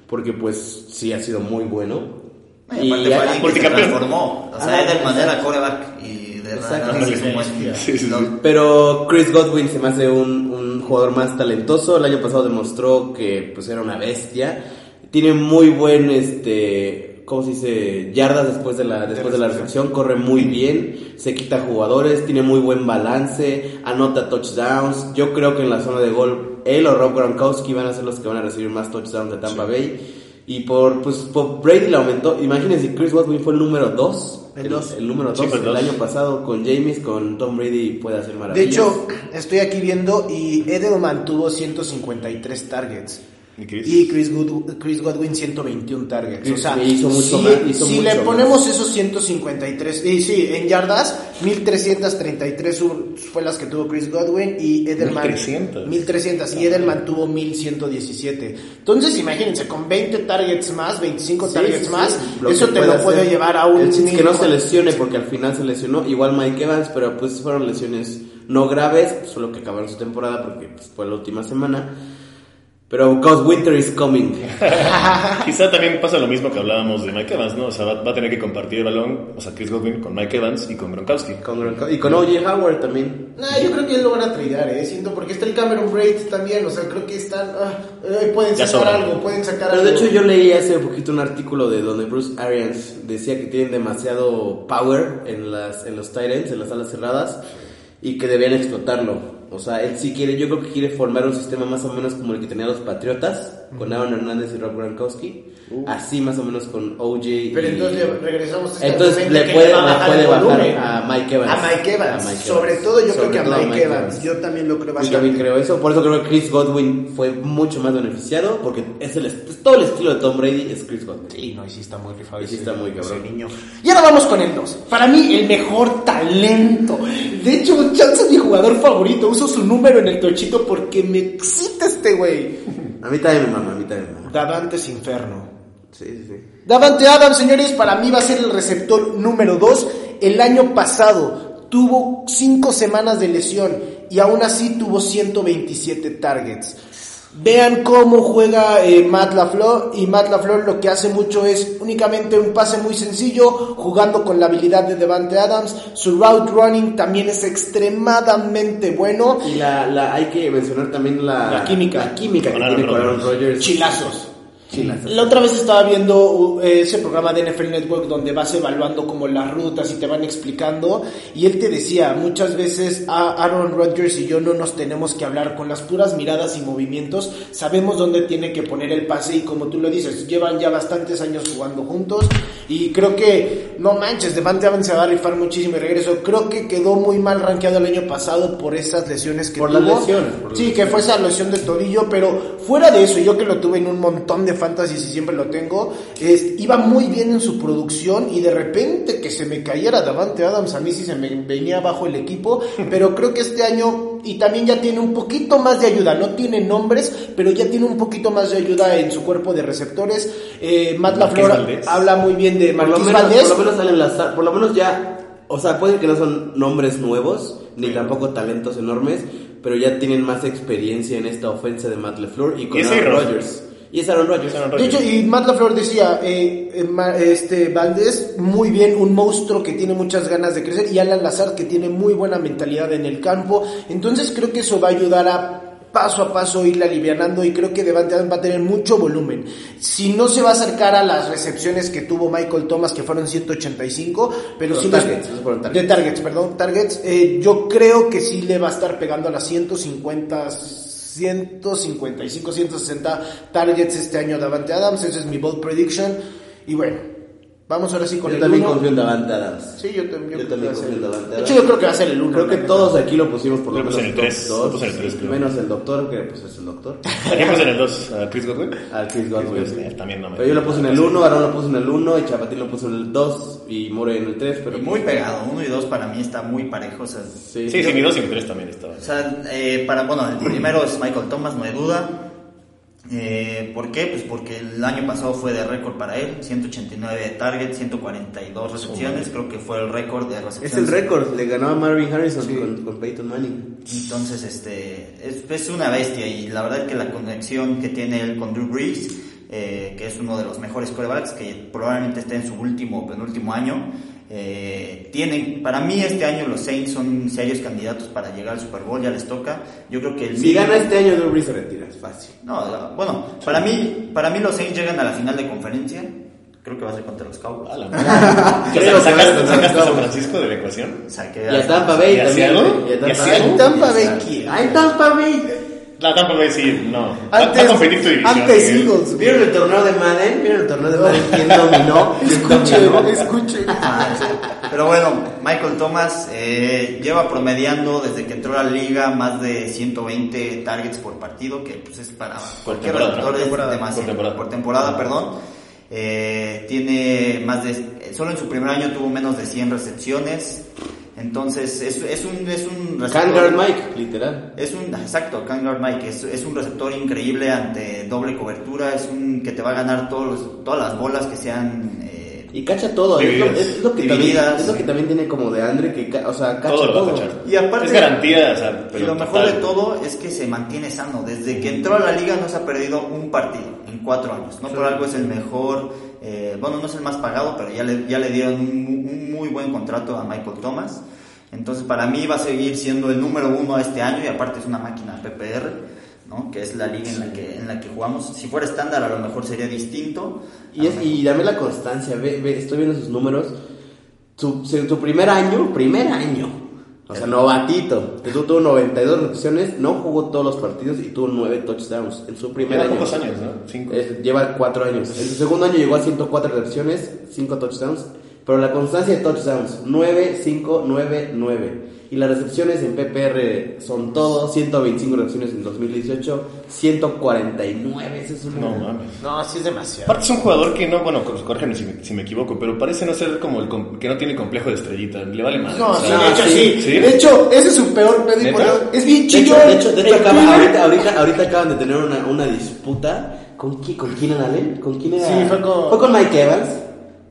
porque pues sí ha sido muy bueno. Y aparte fue alguien que se transformó. O sea, Ah, Edelman era coreback y de Exacto. verdad Sí, es un buen sí, sí, sí. no, Pero Chris Godwin se me hace un, un jugador más talentoso. El año pasado demostró que pues era una bestia. Tiene muy buen este ¿cómo se dice? yardas después de la después de la recepción, corre muy bien, se quita jugadores, tiene muy buen balance, anota touchdowns. Yo creo que en la zona de gol él o Rob Gronkowski van a ser los que van a recibir más touchdowns de Tampa Bay. Y por pues por Brady le aumentó. Imagínense, Chris Godwin fue el número 2. El dos. el número 2 Sí, pues, el dos. año pasado con James, con Tom Brady puede hacer De maravillas. hecho, estoy aquí viendo y Edelman tuvo 153 targets. ¿Y Chris? Y Chris, Good- Chris Godwin 121 targets. Chris o sea, hizo mucho si, más, hizo si mucho le ponemos esos 153, y sí, en yardas, 1333 ur- fue las que tuvo Chris Godwin y Edelman 1300. 1300 y Edelman tuvo 1117. Entonces, imagínense, con 20 targets más, 25 Sí, targets sí, sí. más, Lo eso te lo puede hacer. llevar a un es que no se mínimo- lesione porque al final se lesionó. Igual Mike Evans, pero pues fueron lesiones no graves, solo que acabaron su temporada porque pues, fue la última semana. Pero because winter is coming. Quizá también pasa lo mismo que hablábamos de Mike Evans, ¿no? O sea, va, va a tener que compartir el balón, o sea, Chris Godwin con Mike Evans y con Gronkowski. Con Gronko- y con O.J. Howard también. Nah, yo creo que él lo van a tradear, eh, siento, porque está el Cameron Braid también, o sea, creo que están, eh, pueden sacar sobra. algo, pueden sacar Pero algo. de hecho yo leí hace poquito un artículo de donde Bruce Arians decía que tienen demasiado power en las en los tight ends, en las alas cerradas y que debían explotarlo. O sea, él sí quiere, yo creo que quiere formar un sistema más o menos como el que tenían los Patriotas, con Aaron Hernández y Rob Gronkowski. Así más o menos con OJ. y- Pero entonces le regresamos a este Entonces le que puede, le bajar puede bajar a Mike Evans. A Mike Evans. A Mike Sobre Evans. todo yo Sobre creo que a Mike, Evans. Yo también lo creo Yo bastante. también creo eso, por eso creo que Chris Godwin fue mucho más beneficiado, porque es, el, es todo el estilo de Tom Brady es Chris Godwin. Sí, no, y sí está muy rifado. Y sí está muy cabrón. niño. Y ahora vamos con el 2. Para mí, el mejor talento. De hecho, Chance es mi jugador favorito. Uso su número en el tochito porque me excita este güey. A mí también me mama, a mí también me mama. Davantes Inferno. Sí, sí. Davante Adams, señores, para mí va a ser el receptor número 2. El año pasado tuvo 5 semanas de lesión y aún así tuvo 127 targets. Vean cómo juega eh, Matt LaFleur y Matt LaFleur lo que hace mucho es únicamente un pase muy sencillo jugando con la habilidad de Devante Adams. Su route running también es extremadamente bueno. Y la, la, hay que mencionar también la, La química. la química que Con Aaron tiene con Aaron. Rodgers. Chilazos. Chilazos. La otra vez estaba viendo uh, ese programa de NFL Network donde vas evaluando como las rutas y te van explicando y él te decía, muchas veces a Aaron Rodgers y yo no nos tenemos que hablar con las puras miradas y movimientos, sabemos dónde tiene que poner el pase y como tú lo dices, llevan ya bastantes años jugando juntos y creo que, no manches, Devante Adams se va a rifar muchísimo y regreso, creo que quedó muy mal rankeado el año pasado por esas lesiones que Por tuvo. las lesiones, por Sí, que fue esa lesión de tobillo, pero fuera de eso, yo que lo tuve en un montón de fantasies y siempre lo tengo, es- iba muy bien en su producción y de repente que se me cayera Davante Adams, a mí sí se me venía abajo el equipo, pero creo que este año y también ya tiene un poquito más de ayuda, no tiene nombres, pero ya tiene un poquito más de ayuda en su cuerpo de receptores. Eh, Matt LaFleur habla muy bien de Por lo, Marquis Valdés. por lo menos salen las, por lo menos ya, o sea, puede que no son nombres nuevos, ni tampoco talentos enormes, pero ya tienen más experiencia en esta ofensa de Matt LeFleur y con Aaron Rodgers. Y es Aaron Rodgers. De hecho, y Matt LaFleur decía, eh, eh, este Valdés, muy bien, un monstruo que tiene muchas ganas de crecer, y Alan Lazard que tiene muy buena mentalidad en el campo. Entonces creo que eso va a ayudar a paso a paso irle alivianando y creo que Devante Adams va a tener mucho volumen. Si no se va a acercar a las recepciones que tuvo Michael Thomas, que fueron 185, pero Los sí targets, targets. de targets, perdón, targets, eh, yo creo que sí le va a estar pegando a las 150 155, 160 targets este año Davante Adams, ese es mi bold prediction. Y bueno, vamos ahora sí con Yo el también uno. confío en Davante Adams. Sí, yo, tam- yo Yo también a confío en Davante De Adams. hecho, yo creo que va a ser el 1. Creo que todos aquí lo pusimos por lo menos en el tres, top lo dos, puse en el tres, creo. menos el doctor, que pues es el doctor. ¿A quién puse en el 2? ¿A Chris Godwin? Al Chris Godwin. Chris Godwin, también no me- Pero yo lo puse en el 1, Aaron lo puso en el 1, y Chapatín lo puso en el 2, y More en el 3, pero... Y muy pegado, uno y dos para mí está muy parejo. O sea, Sí, Sí, sí, mi 2 y mi 3 también estaba. o sea, eh, para, bueno, el primero es Michael Thomas, no hay duda. Eh, ¿Por qué? Pues porque el año pasado fue de récord para él, 189 targets, 142 recepciones, creo que fue el récord de Es recepciones. el récord, le ganó a Marvin Harrison con, con Peyton Manning. Entonces, este, es, es una bestia y la verdad que la conexión que tiene él con Drew Brees, eh, que es uno de los mejores quarterbacks, que probablemente esté en su último penúltimo año, eh, tienen, para mí este año los Saints son serios candidatos para llegar al Super Bowl, ya les toca. Yo creo que el Si mínimo- gana este año, Drew Brees se retira, es fácil. No, bueno, para mí, para mí los Saints llegan a la final de conferencia. Creo que va a ser contra los Cowboys. Creo que ¿Sacaste, sacaste a San. Francisco de la ecuación? O sea, que Y a Tampa Bay ¿Y a también. Y a ¿Y a Tampa? Bay. Tampa Bay, Y a- ¿quién? ¡Ay, Tampa Bay! La Tampa Bay sí, no. Va- va a Antes, competir tu división. antes Miguel. Eagles. ¿Vieron el torneo de Madden? ¿Vieron el torneo de Madden? ¿Quién dominó? ¿Quién Escuchen, escuchen. Ah. Pero bueno, Michael Thomas eh, lleva promediando desde que entró a la liga más de 120 targets por partido, que pues es para cualquier temporada, receptor es Temporada, demasiado. por temporada. Por temporada, perdón. Eh, tiene más de, eh, solo en su primer año tuvo menos de 100 recepciones. Entonces es, es un, es un guard Mike, literal. es un, exacto, Kangard Mike, es, es un receptor increíble ante doble cobertura, es un que te va a ganar todos los- todas las bolas que sean eh, Y cacha todo. Es lo, Divididas. es lo que también, es lo que también tiene como de Andre, que, ca- o sea, cacha Todo lo todo. va a cachar. Y aparte- Es garantía, o sea, Y lo mejor total. de todo es que se mantiene sano. Desde que entró a la liga no se ha perdido un partido en cuatro años. No por algo es el mejor, eh, bueno, no es el más pagado, pero ya le, ya le dieron un, un muy buen contrato a Michael Thomas. Entonces para mí va a seguir siendo el número uno este año y aparte es una máquina PPR, ¿no? que es la liga en la que, en la que jugamos. Si fuera estándar a lo mejor sería distinto. Y, es, y dame la constancia, ve, ve, estoy viendo sus números. Su, su primer año, primer año, O sea, novatito. Tuvo, tuvo 92 recepciones, no jugó todos los partidos y tuvo 9 touchdowns en su primer Lleva año. pocos años, ¿no? Cinco. Eh, lleva 4 años. En su segundo año llegó a 104 recepciones, 5 touchdowns. Pero la constancia de touchdowns, 9, 5, 9, 9. Y las recepciones en PPR son todo, 125 recepciones en 2018, 149. Ese es un No mames. No, sí es demasiado. Aparte es un jugador que no, bueno, corrígeme si, me- si me equivoco, pero parece no ser como el com- que no tiene complejo de estrellita, le vale más. No, o de hecho sí, sí. ¿sí? De hecho, ese es su peor eso- Es bien De hecho, de hecho, de hecho acaba- ahorita, ahorita, ahorita acaban de tener una, una disputa. ¿Con, qui- ¿Con Keenan Allen? ¿Con quién era? Sí, fue con- Mike Evans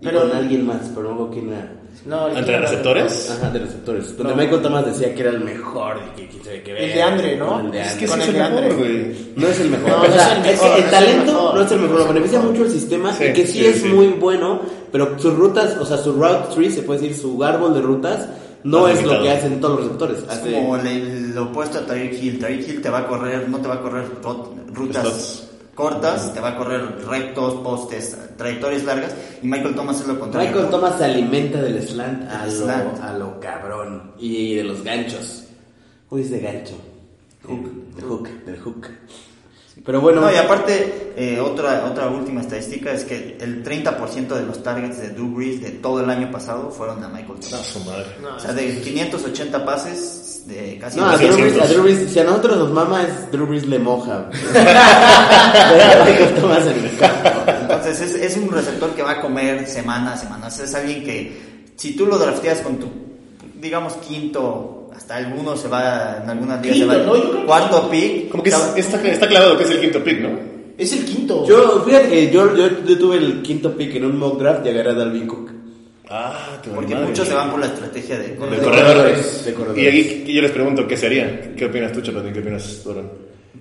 y Pero- con alguien más, pero no con quién era. No, el ¿Entre receptores? Ajá, de receptores. Donde No. Michael Thomas decía que era el mejor. y que sabe qué El de Andre, ¿no? El de Es Andre. que sí Con es el el de Andre. güey. No es el mejor. No, o no es sea, el es que mejor, el no es el talento mejor. no es el mejor. Lo es beneficia mucho el sistema Sí, y que sí, sí, es sí. muy bueno, pero sus rutas, o sea, su route tree, se puede decir, su árbol de rutas, no es lo que hacen todos los receptores. Es Hace- como el, lo opuesto a Tyreek Hill. Tyreek Hill te va a correr, no te va a correr rutas. Cortas, te va a correr rectos, postes, trayectorias largas. Y Michael Thomas es lo contrario. Michael Thomas se alimenta del slant a lo, slant. a lo cabrón y de los ganchos. Uy, es de gancho. Hook, del hook, del hook. Pero bueno, No, y aparte, eh, otra, otra última estadística es que el 30% de los targets de Drew Brees de todo el año pasado fueron a Michael A Thomas. su madre. O sea, de 580 pases, de casi no, a Drew, 200. Brees, a Drew Brees, si a nosotros nos mama es Drew Brees le moja. Michael Thomas en el campo. Entonces es, es un receptor que va a comer semana a semana. O sea, es alguien que si tú lo drafteas con tu, digamos, quinto, hasta alguno se va, en algunas ligas se Quinto, va, ¿no? Yo creo que- cuarto pick. Como que es- está, está clavado que es el quinto pick, ¿no? Es el quinto. Yo, fíjate que yo, yo, yo tuve el quinto pick en un mock draft y agarré a Dalvin Cook. Ah, tu porque madre. muchos se van por la estrategia de, De De corredores. corredores, de corredores. Y aquí y yo les pregunto, ¿qué sería? ¿Qué opinas tú, Chapatín? ¿Qué opinas, Durán?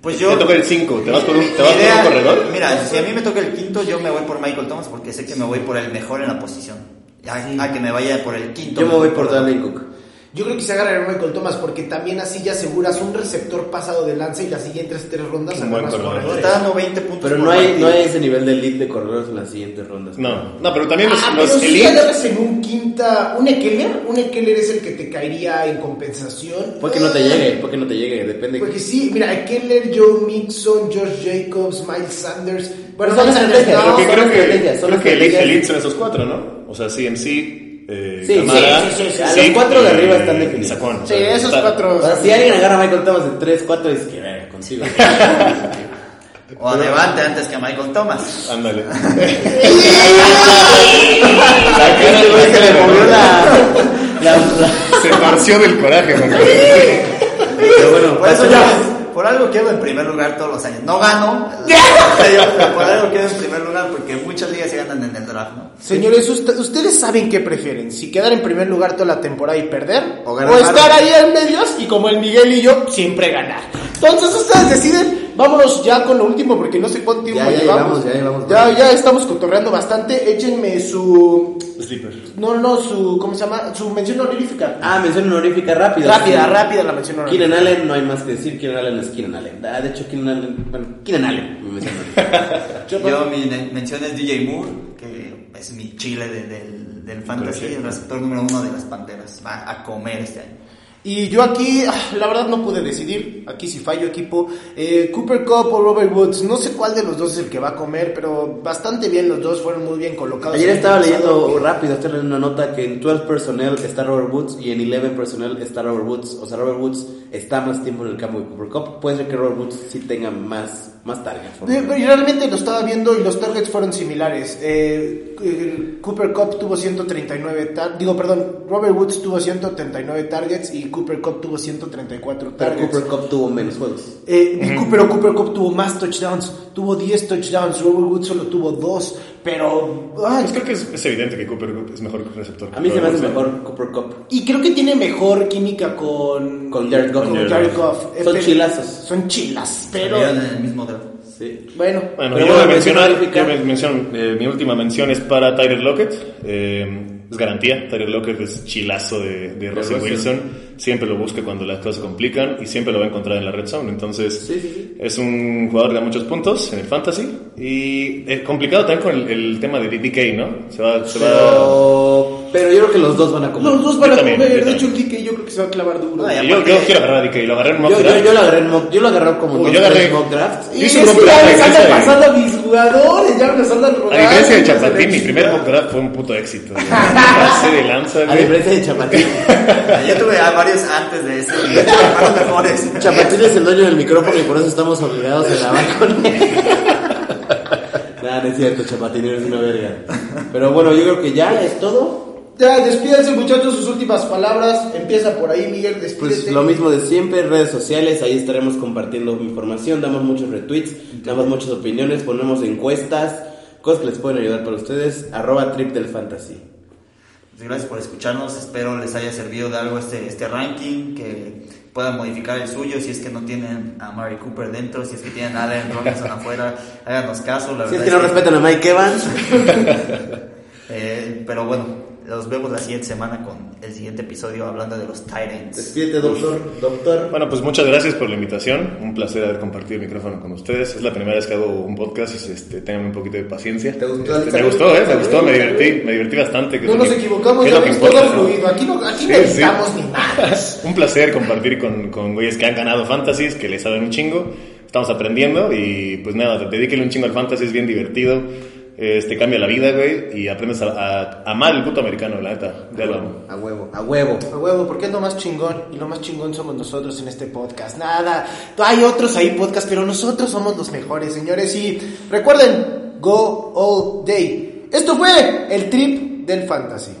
Pues yo. Te toca el 5, ¿te vas por un, te Mi vas por idea- un corredor? Mira, si a mí me toca el quinto, yo me voy por Michael Thomas porque sé que me voy por el mejor en la posición. A, a que me vaya por el quinto. Yo me voy por corredor. Dalvin Cook. Yo creo que se agarra a Michael Thomas porque también así ya aseguras un receptor pasado de lanza y las siguientes tres rondas agarras corredor. corredores. Está dando 20 puntos. Pero por no hay, partido. no hay ese nivel de elite de corredores en las siguientes rondas. No, no, pero también los, Ah, los pero si elite- agarras en un quinta, un Ekeler, un Ekeler es el que te caería en compensación. Puede que no te llegue, puede que no te llegue, depende. Porque sí, mira, Ekeler, Joe Mixon, Josh Jacobs, Miles Sanders. Bueno, Son estrategias, no, Creo que, creo que, creo elite, elite son esos cuatro, ¿no? O sea, CMC, eh, Sí, Camara, sí, sí, sí, sí. Zeke Los cuatro de arriba están definidos. O Sí, esos está- cuatro. O sea, si alguien agarra a Michael Thomas de 3, 4, es que verga, consigo. O adelante antes que a Michael Thomas. Ándale. Güey se le movió la. la, la- Se torció del coraje. Pero bueno, Por eso pasemos- yo, por algo quedo en primer lugar todos los años. No gano, pero por algo quedo en primer lugar porque muchas ligas se ganan en el draft, ¿no? Señores, usted- ustedes saben qué prefieren, si quedar en primer lugar toda la temporada y perder, O estar ahí en medios y como el Miguel y yo, siempre ganar. Entonces ustedes deciden, vámonos ya con lo último porque no sé cuánto tiempo Ya, ya llevamos. llevamos, ya llevamos. Ya, ya estamos cotorreando bastante, échenme su... Sleeper. No, no, su... ¿Cómo se llama? Su mención honorífica. Ah, mención honorífica rápida. rápida, Sí. rápida la mención honorífica. Keenan Allen, no hay más que decir. Keenan Allen es Keenan Allen. Ah, de hecho, Keenan Allen. Bueno, Keenan Allen. mi mención honorífica. Yo mi mención es DJ Moore, que es mi chile de- del, del fantasy, el receptor número uno de las Panteras. Va a comer este año. Y yo aquí, ah, la verdad no pude decidir, aquí si fallo equipo, eh, Cooper Cup o Robert Woods, no sé cuál de los dos es el que va a comer, pero bastante bien los dos, fueron muy bien colocados. Ayer estaba leyendo rápido, estoy leyendo una nota que en 12 personnel está Robert Woods y en 11 personnel está Robert Woods. O sea, Robert Woods está más tiempo en el campo de Cooper Cup. Puede ser que Robert Woods sí tenga más, más targets. Eh, y realmente lo estaba viendo y los targets fueron similares. Eh, el Cooper Cup tuvo 139, tar- digo, perdón, Robert Woods tuvo 139 targets y Cooper Cup tuvo 134 Pero targets. Cooper Cup tuvo menos juegos. Eh, y Cooper, pero Cooper Cup tuvo más touchdowns, tuvo 10 touchdowns, Robert Woods solo tuvo 2, pero... ay, Pues creo que es, es evidente que Cooper es mejor receptor. que A mí se me hace mejor Cooper Cup. y creo que tiene mejor química con... Con Jared Goff. con Jared Jared Goff. Goff. Eh, Son chilazos. Son chilas, pero... En el mismo draft. Sí. Bueno, Bueno, Pero yo bueno, voy a mencionar, yo eh, mi última mención es para Tyler Lockett. eh, es garantía, Tyler Lockett es chilazo de, de Russell. Wilson. Siempre lo busca cuando las cosas se complican y siempre lo va a encontrar en la red zone. Entonces, Sí, sí, sí. es un jugador de muchos puntos en el fantasy. Y es complicado también con el, el tema de DK, ¿no? Se va, se va Pero yo creo que los dos van a comer. Los dos van Yo a también, comer. yo De hecho, el. DK yo creo que se va a clavar duro. No, Y yo, yo quiero agarrar a DK, lo agarré en mock Yo, yo, draft. yo lo agarré en mock, yo lo agarré como Uy, dos, yo agarré- mock drafts. Y es que ya ese andan pasando a mis jugadores, ya me andan robando. A diferencia de Chapatín, mi primer mock draft fue un puto éxito. Ese de lanza, A diferencia de Chapatín. Yo tuve a varios antes de ese. y fueron mejores. Chapatín es el dueño del micrófono y por eso estamos obligados a grabar con él. Nada, no es cierto, Chapatín, eres una verga. Pero bueno, yo creo que ya es todo. Ya, despídense muchachos, sus últimas palabras. Empieza por ahí, Miguel, despídete. Pues lo mismo de siempre, redes sociales, ahí estaremos compartiendo información, damos muchos retweets, damos muchas opiniones, ponemos encuestas, cosas que les pueden ayudar para ustedes, arroba trip del fantasy. Pues gracias por escucharnos. Espero les haya servido de algo este, este ranking. Que puedan modificar el suyo. Si es que no tienen a Mary Cooper dentro. Si es que tienen a Allen Robinson afuera. Háganos caso. La Si es verdad que no respetan a Mike Evans, Eh, pero bueno, los vemos la siguiente semana con el siguiente episodio hablando de los Titans. despídete doctor, doctor. Bueno, pues muchas gracias por la invitación. Un placer haber compartido el micrófono con ustedes. Es la primera vez que hago un podcast. Este, tengan un poquito de paciencia. ¿Te gustó, Este, me gustó, ¿eh? Me gustó, me divertí. Me divertí bastante. que No nos que- equivocamos, es lo que todo importa, ¿no? fluido. Aquí no, aquí no Sí, sí. editamos ni nada. Un placer compartir con, con güeyes que han ganado fantasies, que le saben un chingo. Estamos aprendiendo y pues nada, dedíquele un chingo al fantasy, es bien divertido. Este cambia la vida, güey, y aprendes a, a- a amar el puto americano, la neta. Amo. A huevo, a huevo. A huevo, porque es lo más chingón y lo más chingón somos nosotros en este podcast. Nada, hay otros ahí podcast, pero nosotros somos los mejores, señores. Y recuerden, go all day. Esto fue el trip del fantasy.